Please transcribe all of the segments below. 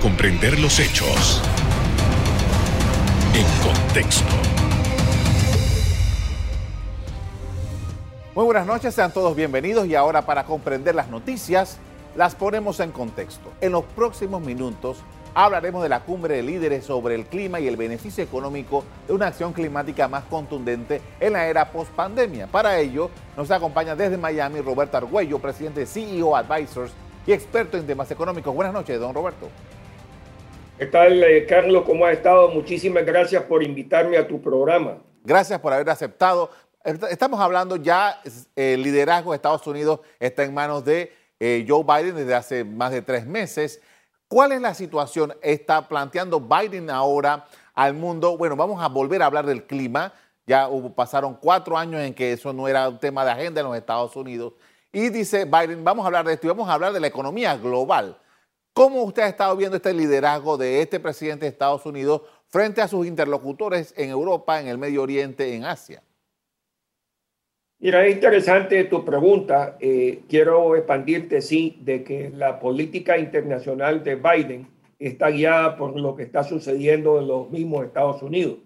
comprender los hechos en contexto. Muy buenas noches, sean todos bienvenidos y ahora para comprender las noticias las ponemos en contexto. En los próximos minutos hablaremos de la cumbre de líderes sobre el clima y el beneficio económico de una acción climática más contundente en la era post-pandemia. Para ello, nos acompaña desde Miami Roberto Argüello, presidente de CEO Advisors y experto en temas económicos. Buenas noches, don Roberto. ¿Qué tal, eh, Carlos? ¿Cómo has estado? Muchísimas gracias por invitarme a tu programa. Gracias por haber aceptado. Estamos hablando ya, el liderazgo de Estados Unidos está en manos de eh, Joe Biden desde hace más de tres meses. ¿Cuál es la situación? Está planteando Biden ahora al mundo. Bueno, vamos a volver a hablar del clima. Ya pasaron cuatro años en que eso no era un tema de agenda en los Estados Unidos. Y dice Biden, vamos a hablar de esto y vamos a hablar de la economía global. ¿Cómo usted ha estado viendo este liderazgo de este presidente de Estados Unidos frente a sus interlocutores en Europa, en el Medio Oriente, en Asia? Mira, es interesante tu pregunta. Eh, quiero expandirte, sí, de que la política internacional de Biden está guiada por lo que está sucediendo en los mismos Estados Unidos.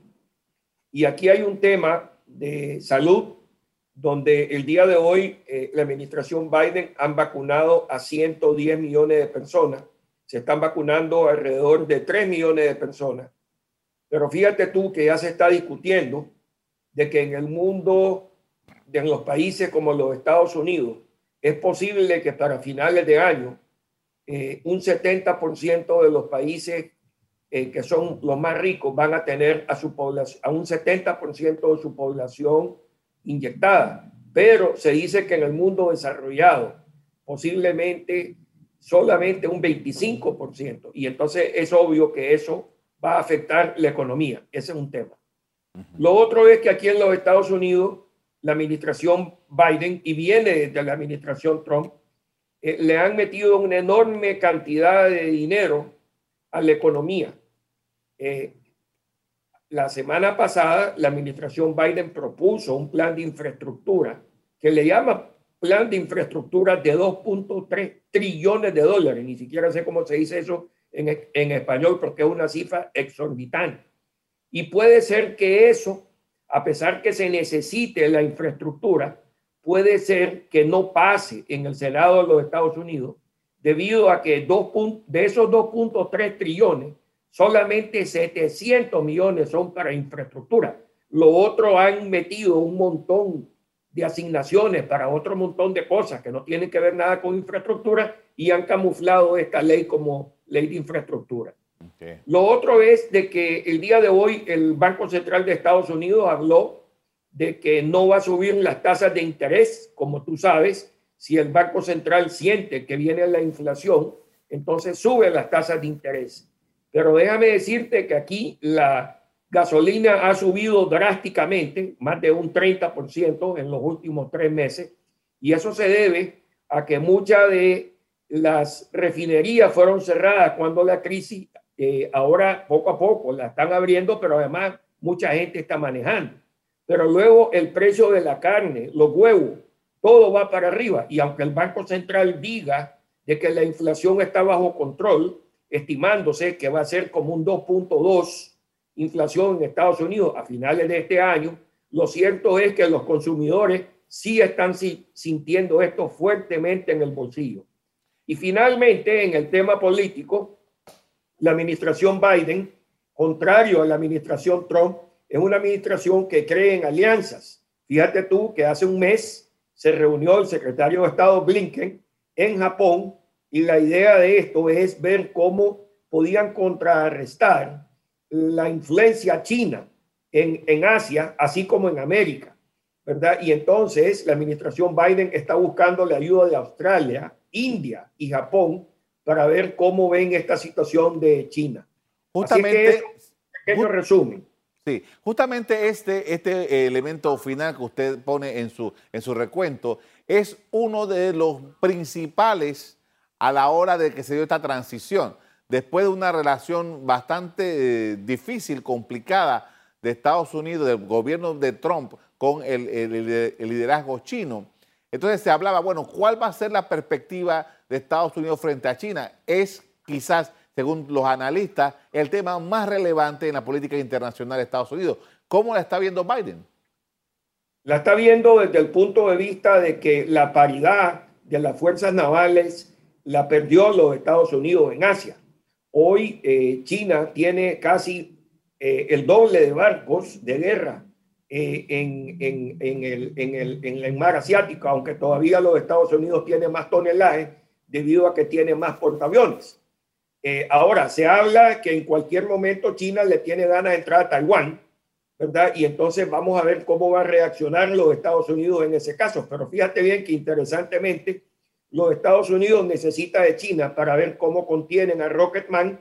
Y aquí hay un tema de salud donde el día de hoy eh, la administración Biden han vacunado a 110 millones de personas, se están vacunando alrededor de 3 millones de personas. Pero fíjate tú que ya se está discutiendo de que en el mundo, en los países como los Estados Unidos, es posible que para finales de año eh, un 70% de los países eh, que son los más ricos van a tener a su población, a un 70% de su población inyectada, pero se dice que en el mundo desarrollado posiblemente solamente un 25%, y entonces es obvio que eso va a afectar la economía, ese es un tema. Lo otro es que aquí en los Estados Unidos, la administración Biden, y viene de la administración Trump, eh, le han metido una enorme cantidad de dinero a la economía. Eh, la semana pasada la administración Biden propuso un plan de infraestructura que le llama plan de infraestructura de 2.3 trillones de dólares. Ni siquiera sé cómo se dice eso en, en español porque es una cifra exorbitante. Y puede ser que eso, a pesar que se necesite la infraestructura, puede ser que no pase en el Senado de los Estados Unidos debido a que dos, de esos 2.3 trillones, solamente 700 millones son para infraestructura. Lo otro han metido un montón de asignaciones para otro montón de cosas que no tienen que ver nada con infraestructura y han camuflado esta ley como ley de infraestructura. Lo otro es de que el día de hoy el Banco Central de Estados Unidos habló de que no va a subir las tasas de interés, como tú sabes, si el Banco Central siente que viene la inflación, entonces sube las tasas de interés. Pero déjame decirte que aquí la gasolina ha subido drásticamente, más de un 30% en los últimos tres meses, y eso se debe a que muchas de las refinerías fueron cerradas cuando la crisis, eh, ahora poco a poco la están abriendo, pero además mucha gente está manejando. Pero luego el precio de la carne, los huevos, todo va para arriba. Y aunque el Banco Central diga de que la inflación está bajo control, estimándose que va a ser como un 2.2 inflación en Estados Unidos a finales de este año, lo cierto es que los consumidores sí están sintiendo esto fuertemente en el bolsillo. Y finalmente, en el tema político, la administración Biden, contrario a la administración Trump, es una administración que cree en alianzas. Fíjate tú que hace un mes se reunió el secretario de Estado Blinken en Japón y la idea de esto es ver cómo podían contrarrestar la influencia china en, en Asia, así como en América, ¿verdad? Y entonces la administración Biden está buscando la ayuda de Australia, India y Japón para ver cómo ven esta situación de China. Justamente, Así que resumen. Sí, justamente este, este elemento final que usted pone en su, en su recuento es uno de los principales a la hora de que se dio esta transición. Después de una relación bastante eh, difícil, complicada de Estados Unidos, del gobierno de Trump con el, el, liderazgo chino. Entonces se hablaba, bueno, ¿cuál va a ser la perspectiva de Estados Unidos frente a China? Es quizás según los analistas, el tema más relevante en la política internacional de Estados Unidos. ¿Cómo la está viendo Biden? La está viendo desde el punto de vista de que la paridad de las fuerzas navales la perdió los Estados Unidos en Asia. Hoy eh, China tiene casi eh, el doble de barcos de guerra eh, en, en, en, el, en, el, en el mar asiático, aunque todavía los Estados Unidos tienen más tonelaje debido a que tiene más portaaviones. ahora, se habla que en cualquier momento China le tiene ganas de entrar a Taiwán, ¿verdad? Y entonces vamos a ver cómo va a reaccionar los Estados Unidos en ese caso. Pero fíjate bien que interesantemente, los Estados Unidos necesita de China para ver cómo contienen a Rocketman,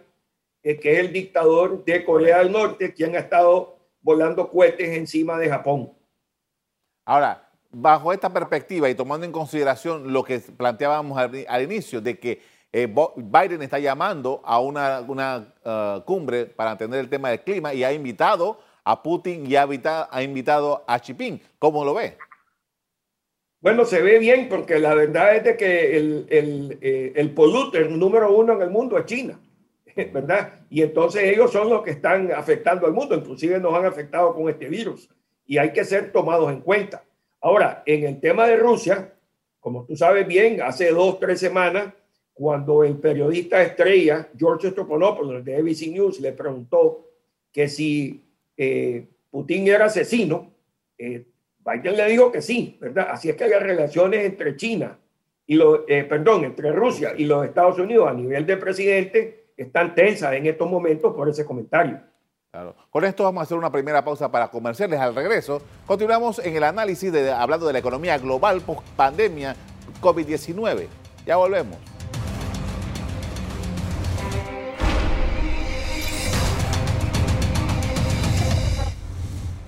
eh, que es el dictador de Corea del Norte, quien ha estado volando cohetes encima de Japón. Ahora, bajo esta perspectiva y tomando en consideración lo que planteábamos al, inicio, de que eh, Biden está llamando a una, uh, cumbre para atender el tema del clima y ha invitado a Putin y ha, ha invitado a Xi Jinping. ¿Cómo lo ve? Bueno, se ve bien porque la verdad es de que el, el, eh, el polluter número uno en el mundo es China, ¿verdad? Y entonces ellos son los que están afectando al mundo, inclusive nos han afectado con este virus y hay que ser tomados en cuenta. Ahora, en el tema de Rusia, como tú sabes bien, hace dos, tres semanas, cuando el periodista estrella George Stephanopoulos de ABC News le preguntó que si eh, Putin era asesino, eh, Biden le dijo que sí, ¿verdad? Así es que las relaciones entre China y los, eh, perdón, entre Rusia y los Estados Unidos a nivel de presidente están tensas en estos momentos por ese comentario. Claro. Con esto vamos a hacer una primera pausa para comerciales. Al regreso, continuamos en el análisis de, hablando de la economía global post pandemia COVID-19. Ya volvemos.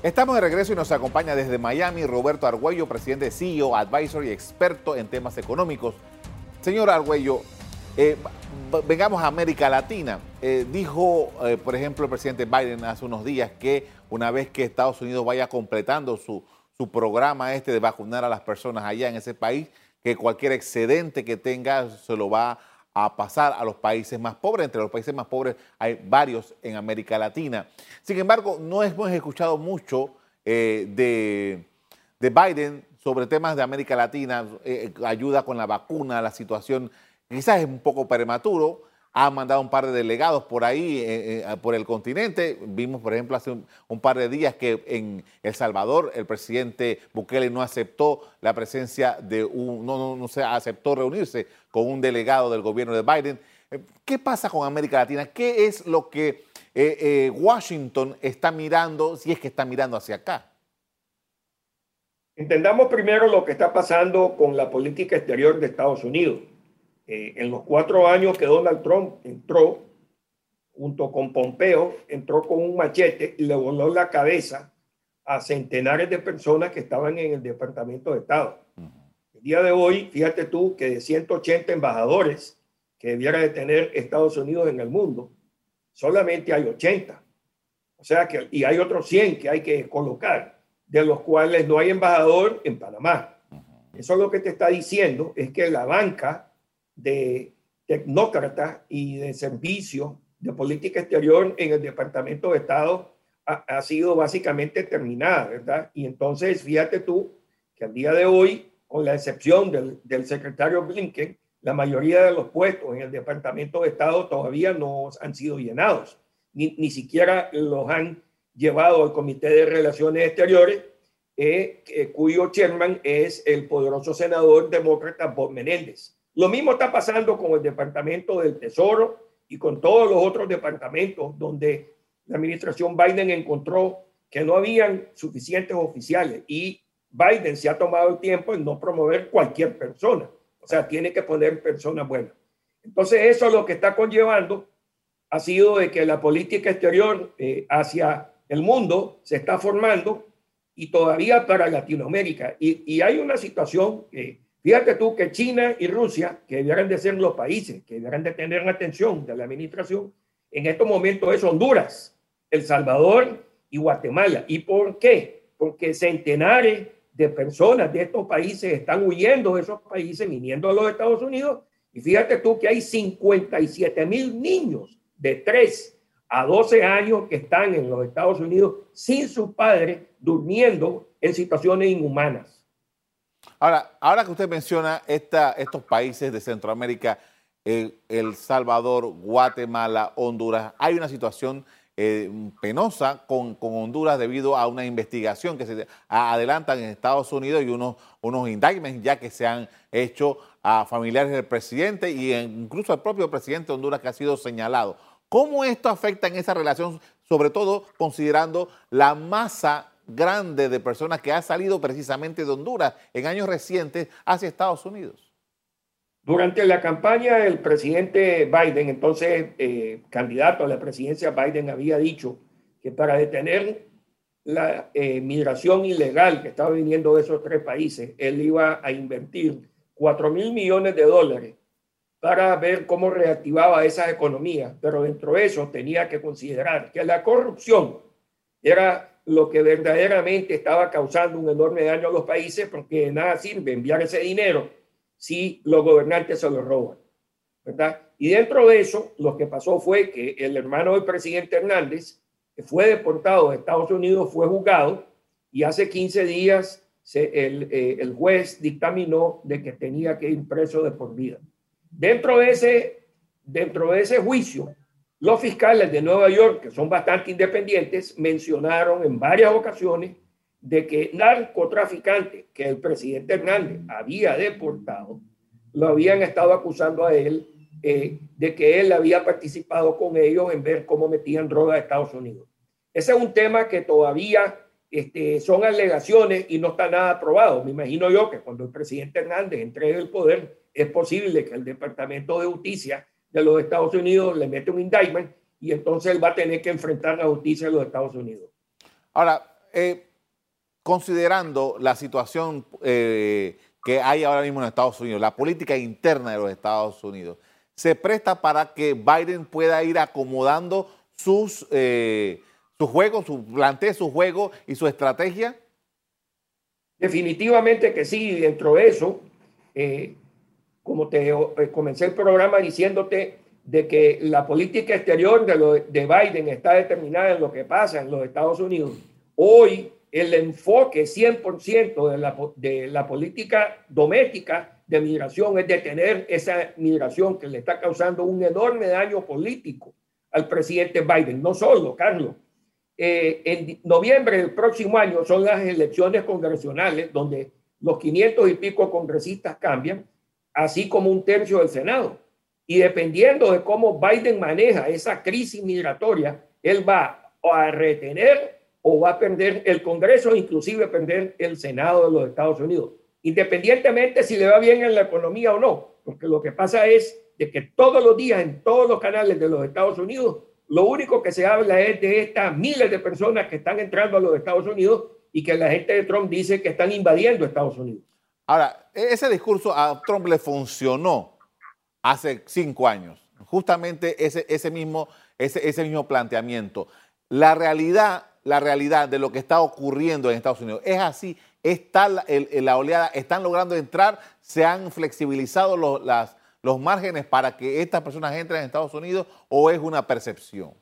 Estamos de regreso y nos acompaña desde Miami Roberto Argüello, presidente de CEO, advisor y experto en temas económicos. Señor Argüello, eh, vengamos a América Latina. Eh, dijo, eh, por ejemplo, el presidente Biden hace unos días que una vez que Estados Unidos vaya completando su, su programa este de vacunar a las personas allá en ese país, que cualquier excedente que tenga se lo va a pasar a los países más pobres. Entre los países más pobres hay varios en América Latina. Sin embargo, no hemos escuchado mucho eh, de, Biden sobre temas de América Latina, eh, ayuda con la vacuna, la situación quizás es un poco prematuro, ha mandado un par de delegados por ahí, eh, eh, por el continente. Vimos, por ejemplo, hace un, par de días que en El Salvador el presidente Bukele no aceptó la presencia de un, no, no, se aceptó reunirse con un delegado del gobierno de Biden. Eh, ¿Qué pasa con América Latina? ¿Qué es lo que Washington está mirando, si es que está mirando hacia acá? Entendamos primero lo que está pasando con la política exterior de Estados Unidos. Eh, en los cuatro años que Donald Trump entró, junto con Pompeo, entró con un machete y le voló la cabeza a centenares de personas que estaban en el Departamento de Estado. El día de hoy, fíjate tú que de 180 embajadores que debiera de tener Estados Unidos en el mundo, solamente hay 80. O sea que, y hay otros 100 que hay que colocar, de los cuales no hay embajador en Panamá. Eso es lo que te está diciendo, es que la banca de tecnócrata y de servicio de política exterior en el Departamento de Estado ha, sido básicamente terminada, ¿verdad? Y entonces, fíjate tú que al día de hoy, con la excepción del, del secretario Blinken, la mayoría de los puestos en el Departamento de Estado todavía no han sido llenados, ni, ni siquiera los han llevado al Comité de Relaciones Exteriores, eh, cuyo chairman es el poderoso senador demócrata Bob Menéndez. Lo mismo está pasando con el Departamento del Tesoro y con todos los otros departamentos donde la administración Biden encontró que no habían suficientes oficiales y Biden se ha tomado el tiempo en no promover cualquier persona. O sea, tiene que poner personas buenas. Entonces, eso es lo que está conllevando ha sido de que la política exterior eh, hacia el mundo se está formando y todavía para Latinoamérica. Y, y hay una situación que Fíjate tú que China y Rusia, que debieran de ser los países que debieran de tener la atención de la administración, en estos momentos es Honduras, El Salvador y Guatemala. ¿Y por qué? Porque centenares de personas de estos países están huyendo de esos países, viniendo a los Estados Unidos. Y fíjate tú que hay 57 mil niños de 3 a 12 años que están en los Estados Unidos sin sus padres, durmiendo en situaciones inhumanas. Ahora, ahora que usted menciona estos países de Centroamérica, el, Salvador, Guatemala, Honduras, hay una situación eh, penosa con, Honduras debido a una investigación que se adelantan en Estados Unidos y unos, unos indictments ya que se han hecho a familiares del presidente y incluso al propio presidente de Honduras que ha sido señalado. ¿Cómo esto afecta en esa relación, sobre todo considerando la masa grande de personas que ha salido precisamente de Honduras en años recientes hacia Estados Unidos? Durante la campaña, el presidente Biden, entonces eh, candidato a la presidencia, Biden había dicho que para detener la eh, migración ilegal que estaba viniendo de esos tres países, él iba a invertir 4 mil millones de dólares para ver cómo reactivaba esas economías, pero dentro de eso tenía que considerar que la corrupción era lo que verdaderamente estaba causando un enorme daño a los países, porque de nada sirve enviar ese dinero si los gobernantes se lo roban. ¿verdad? Y dentro de eso, lo que pasó fue que el hermano del presidente Hernández, que fue deportado de Estados Unidos, fue juzgado y hace 15 días el, eh, el, juez dictaminó de que tenía que ir preso de por vida. Dentro de ese, dentro de ese juicio, los fiscales de Nueva York, que son bastante independientes, mencionaron en varias ocasiones de que narcotraficante que el presidente Hernández había deportado, lo habían estado acusando a él eh, de que él había participado con ellos en ver cómo metían droga a Estados Unidos. Ese es un tema que todavía este, son alegaciones y no está nada aprobado. Me imagino yo que cuando el presidente Hernández entregue el poder, es posible que el Departamento de Justicia de los Estados Unidos le mete un indictment y entonces él va a tener que enfrentar la justicia de los Estados Unidos. Ahora, eh, considerando la situación eh, que hay ahora mismo en Estados Unidos, la política interna de los Estados Unidos, ¿se presta para que Biden pueda ir acomodando sus, eh, sus juegos, su plantee su juego y su estrategia? Definitivamente que sí, dentro de eso, eh, como te comencé el programa diciéndote de que la política exterior de, de Biden está determinada en lo que pasa en los Estados Unidos. Hoy el enfoque 100% de la, de la política doméstica de migración es detener esa migración que le está causando un enorme daño político al presidente Biden. No solo, Carlos. Eh, en noviembre del próximo año son las elecciones congresionales donde los 500 y pico congresistas cambian, así como un tercio del Senado. Y dependiendo de cómo Biden maneja esa crisis migratoria, él va a retener o va a perder el Congreso, inclusive perder el Senado de los Estados Unidos, independientemente si le va bien en la economía o no, porque lo que pasa es de que todos los días en todos los canales de los Estados Unidos, lo único que se habla es de estas miles de personas que están entrando a los Estados Unidos y que la gente de Trump dice que están invadiendo Estados Unidos. Ahora, ese discurso a Trump le funcionó hace cinco años, justamente ese, ese, mismo, ese, ese mismo planteamiento. La realidad la realidad de lo que está ocurriendo en Estados Unidos. Es así, está la oleada, están logrando entrar, se han flexibilizado los, las, los márgenes para que estas personas entren en Estados Unidos o es una percepción.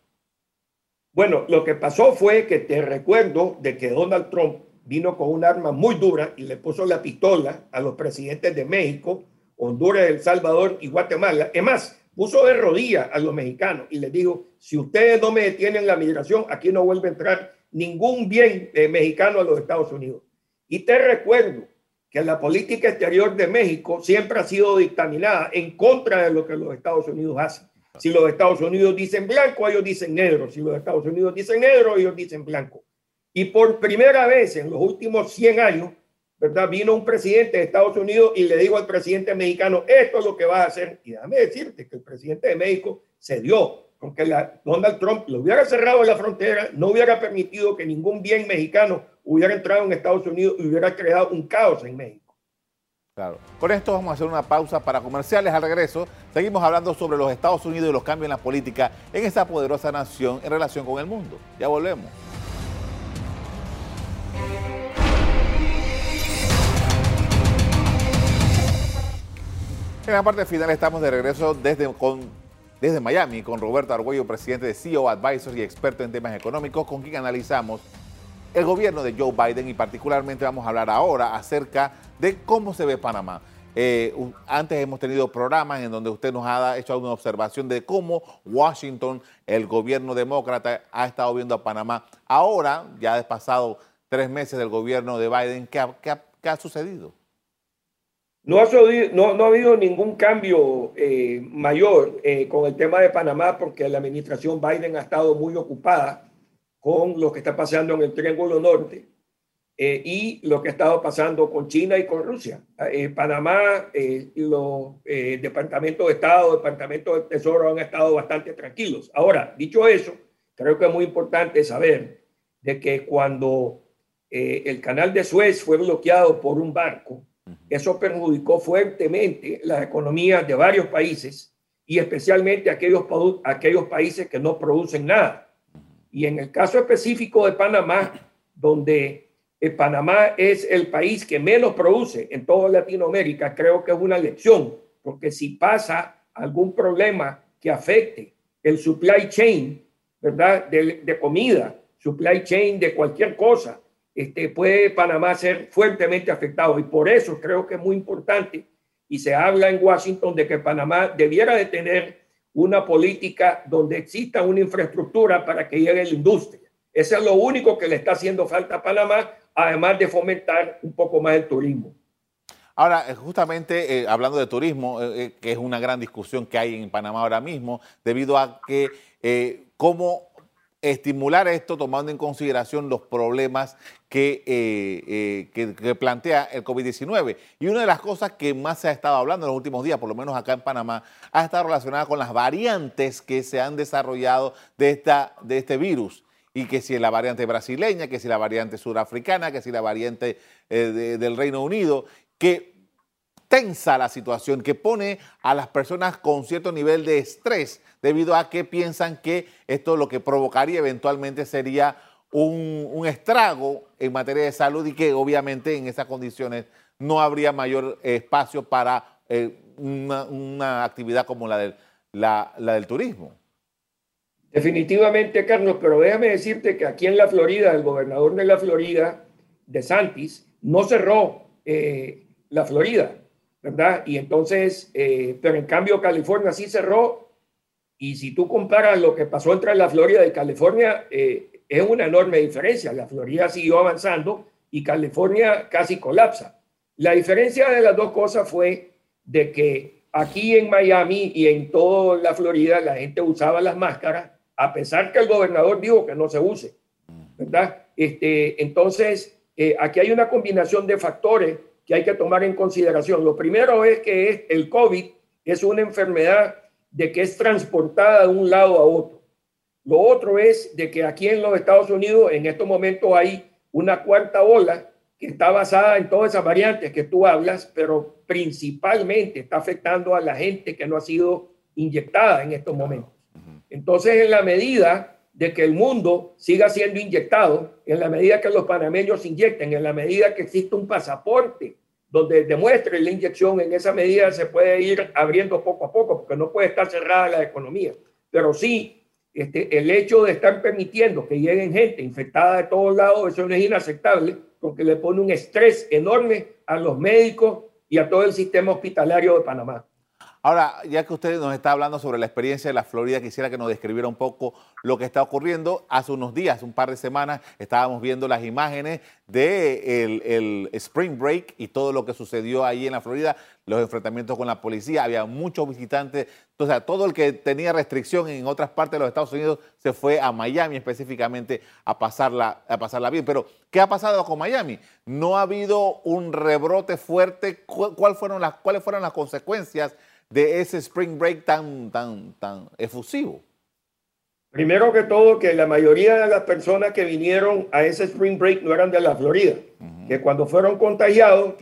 Bueno, lo que pasó fue que te recuerdo de que Donald Trump vino con un arma muy dura y le puso la pistola a los presidentes de México, Honduras, El Salvador y Guatemala. Es más, puso de rodillas a los mexicanos y les dijo, si ustedes no me detienen la migración, aquí no vuelve a entrar ningún bien eh, mexicano a los Estados Unidos. Y te recuerdo que la política exterior de México siempre ha sido dictaminada en contra de lo que los Estados Unidos hacen. Si los Estados Unidos dicen blanco, ellos dicen negro. Si los Estados Unidos dicen negro, ellos dicen blanco. Y por primera vez en los últimos 100 años, ¿verdad? Vino un presidente de Estados Unidos y le dijo al presidente mexicano, esto es lo que vas a hacer. Y déjame decirte que el presidente de México se dio, aunque la, Donald Trump lo hubiera cerrado la frontera, no hubiera permitido que ningún bien mexicano hubiera entrado en Estados Unidos y hubiera creado un caos en México. Claro. Con esto vamos a hacer una pausa para comerciales. Al regreso, seguimos hablando sobre los Estados Unidos y los cambios en la política en esa poderosa nación en relación con el mundo. Ya volvemos. En la parte final estamos de regreso desde con desde Miami con Roberto Argüello, presidente de CEO Advisors y experto en temas económicos, con quien analizamos el gobierno de Joe Biden y particularmente vamos a hablar ahora acerca de cómo se ve Panamá. Eh, antes hemos tenido programas en donde usted nos ha hecho una observación de cómo Washington, el gobierno demócrata, ha estado viendo a Panamá. Ahora, ya ha pasado tres meses del gobierno de Biden, ¿qué ha, sucedido? No ha, habido ningún cambio eh, mayor eh, con el tema de Panamá porque la administración Biden ha estado muy ocupada con lo que está pasando en el Triángulo Norte eh, y lo que ha estado pasando con China y con Rusia. Panamá, los departamentos de Estado, departamentos de Tesoro han estado bastante tranquilos. Ahora, dicho eso, creo que es muy importante saber de que cuando el canal de Suez fue bloqueado por un barco, eso perjudicó fuertemente las economías de varios países y especialmente aquellos, aquellos países que no producen nada. Y en el caso específico de Panamá, donde eh, Panamá es el país que menos produce en toda Latinoamérica, creo que es una lección, porque si pasa algún problema que afecte el supply chain, ¿verdad? De, comida, supply chain de cualquier cosa, este, puede Panamá ser fuertemente afectado. Y por eso creo que es muy importante, y se habla en Washington de que Panamá debiera de tener una política donde exista una infraestructura para que llegue la industria. Eso es lo único que le está haciendo falta a Panamá además de fomentar un poco más el turismo. Ahora, eh, justamente eh, hablando de turismo, eh, que es una gran discusión que hay en Panamá ahora mismo, debido a que cómo estimular esto tomando en consideración los problemas que, que, plantea el COVID-19. Y una de las cosas que más se ha estado hablando en los últimos días, por lo menos acá en Panamá, ha estado relacionada con las variantes que se han desarrollado de, esta, de este virus y que si la variante brasileña, que si la variante surafricana, que si la variante eh, del Reino Unido, que tensa la situación, que pone a las personas con cierto nivel de estrés debido a que piensan que esto lo que provocaría eventualmente sería un, estrago en materia de salud y que obviamente en esas condiciones no habría mayor espacio para eh, una, actividad como la del turismo. Definitivamente, Carlos, pero déjame decirte que aquí en la Florida, el gobernador de la Florida, de Santis, no cerró eh, la Florida, ¿verdad? Y entonces, eh, pero en cambio California sí cerró. Y si tú comparas lo que pasó entre la Florida y California, eh, es una enorme diferencia. La Florida siguió avanzando y California casi colapsa. La diferencia de las dos cosas fue de que aquí en Miami y en toda la Florida la gente usaba las máscaras a pesar que el gobernador dijo que no se use, ¿verdad? Este, entonces, eh, aquí hay una combinación de factores que hay que tomar en consideración. Lo primero es que es, el COVID es una enfermedad de que es transportada de un lado a otro. Lo otro es de que aquí en los Estados Unidos en estos momentos hay una cuarta ola que está basada en todas esas variantes que tú hablas, pero principalmente está afectando a la gente que no ha sido inyectada en estos momentos. Entonces, en la medida de que el mundo siga siendo inyectado, en la medida que los panameños inyecten, en la medida que existe un pasaporte donde demuestre la inyección, en esa medida se puede ir abriendo poco a poco, porque no puede estar cerrada la economía. Pero sí, este, el hecho de estar permitiendo que lleguen gente infectada de todos lados, eso no es inaceptable, porque le pone un estrés enorme a los médicos y a todo el sistema hospitalario de Panamá. Ahora, ya que usted nos está hablando sobre la experiencia de la Florida, quisiera que nos describiera un poco lo que está ocurriendo. Hace unos días, un par de semanas, estábamos viendo las imágenes del el Spring Break y todo lo que sucedió ahí en la Florida, los enfrentamientos con la policía, había muchos visitantes, sea, todo el que tenía restricción en otras partes de los Estados Unidos se fue a Miami específicamente a pasarla, a pasarla bien. Pero, ¿qué ha pasado con Miami? No ha habido un rebrote fuerte. ¿Cuáles fueron las consecuencias? De ese spring break tan, tan, tan efusivo? Primero que todo, que la mayoría de las personas que vinieron a ese spring break no eran de la Florida, que cuando fueron contagiados,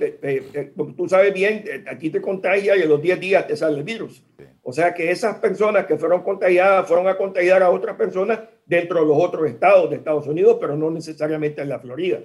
tú sabes bien, aquí te contagia y en los 10 días te sale el virus. O sea que esas personas que fueron contagiadas fueron a contagiar a otras personas dentro de los otros estados de Estados Unidos, pero no necesariamente en la Florida.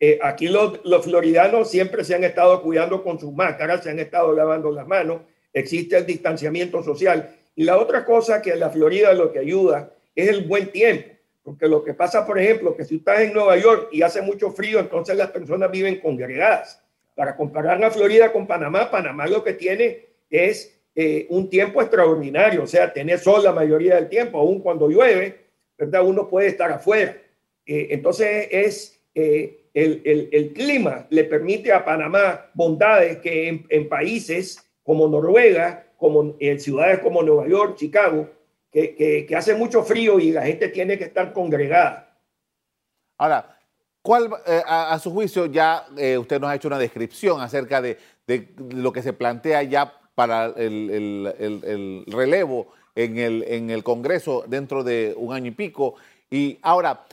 Eh, aquí los, los floridanos siempre se han estado cuidando con sus máscaras, se han estado lavando las manos, existe el distanciamiento social Y la otra cosa que la Florida lo que ayuda es el buen tiempo. Porque lo que pasa, por ejemplo, que si estás en Nueva York y hace mucho frío, entonces las personas viven congregadas. Para comparar la Florida con Panamá, Panamá lo que tiene es eh, un tiempo extraordinario, o sea, tener sol la mayoría del tiempo, aún cuando llueve, ¿verdad? Uno puede estar afuera. Eh, entonces es eh, el, el, clima le permite a Panamá bondades que en, en países como Noruega, como en ciudades como Nueva York, Chicago, que, hace mucho frío y la gente tiene que estar congregada. Ahora, ¿Cuál, eh, a, su juicio, ya eh, usted nos ha hecho una descripción acerca de, lo que se plantea ya para el, relevo en el, en el Congreso dentro de un año y pico? Y ahora,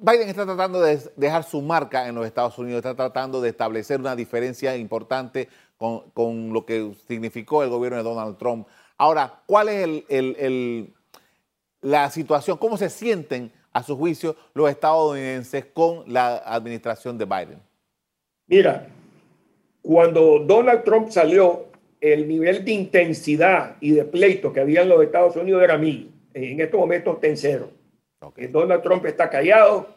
Biden está tratando de dejar su marca en los Estados Unidos, está tratando de establecer una diferencia importante con, con lo que significó el gobierno de Donald Trump. Ahora, ¿cuál es el, la situación? ¿Cómo se sienten? a su juicio, los estadounidenses con la administración de Biden? Mira, cuando Donald Trump salió, el nivel de intensidad y de pleito que había en los Estados Unidos era mil. En estos momentos está en cero. Okay. Donald Trump está callado,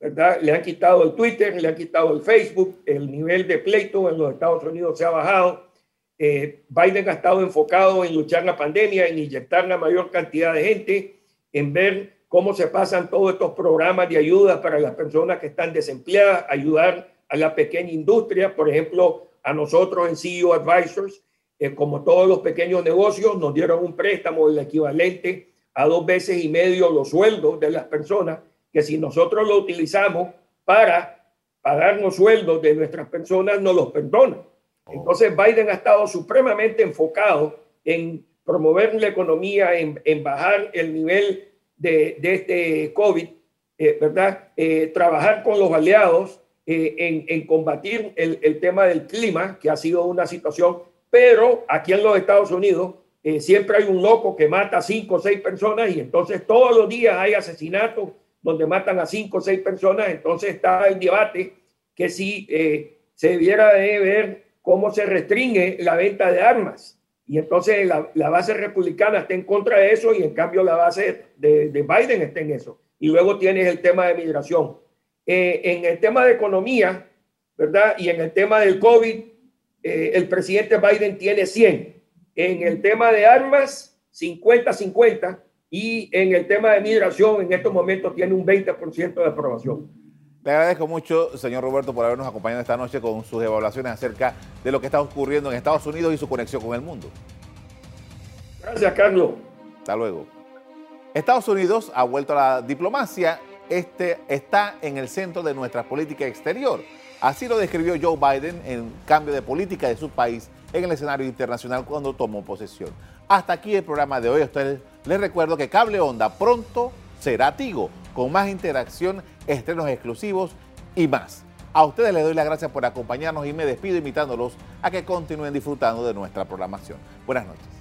¿verdad? Le han quitado el Twitter, le han quitado el Facebook, el nivel de pleito en los Estados Unidos se ha bajado. Eh, Biden ha estado enfocado en luchar la pandemia, en inyectar la mayor cantidad de gente, en ver cómo se pasan todos estos programas de ayuda para las personas que están desempleadas, ayudar a la pequeña industria, por ejemplo, a nosotros en CEO Advisors, eh, como todos los pequeños negocios, nos dieron un préstamo el equivalente a dos veces y medio los sueldos de las personas, que si nosotros lo utilizamos para pagar los sueldos de nuestras personas, nos los perdonan. Oh. Entonces Biden ha estado supremamente enfocado en promover la economía, en, en bajar el nivel de, este COVID, eh, ¿verdad? Eh, trabajar con los aliados eh, en, en, combatir el, el, tema del clima, que ha sido una situación, pero aquí en los Estados Unidos siempre hay un loco que mata a cinco o seis personas y entonces todos los días hay asesinatos donde matan a cinco o seis personas, entonces está el debate que si se debiera de ver cómo se restringe la venta de armas y entonces la, base republicana está en contra de eso y en cambio la base de, Biden está en eso. Y luego tienes el tema de migración. Eh, en el tema de economía, ¿verdad? Y en el tema del COVID, eh, el presidente Biden tiene 100. En el tema de armas, 50-50. Y en el tema de migración, en estos momentos tiene un 20% de aprobación. Le agradezco mucho, señor Roberto, por habernos acompañado esta noche con sus evaluaciones acerca de lo que está ocurriendo en Estados Unidos y su conexión con el mundo. Gracias, Carlos. Hasta luego. Estados Unidos ha vuelto a la diplomacia. Este está en el centro de nuestra política exterior. Así lo describió Joe Biden en cambio de política de su país en el escenario internacional cuando tomó posesión. Hasta aquí el programa de hoy. Ustedes les recuerdo que Cable Onda pronto será Tigo, con más interacción estrenos exclusivos y más. A ustedes les doy las gracias por acompañarnos y me despido invitándolos a que continúen disfrutando de nuestra programación. Buenas noches.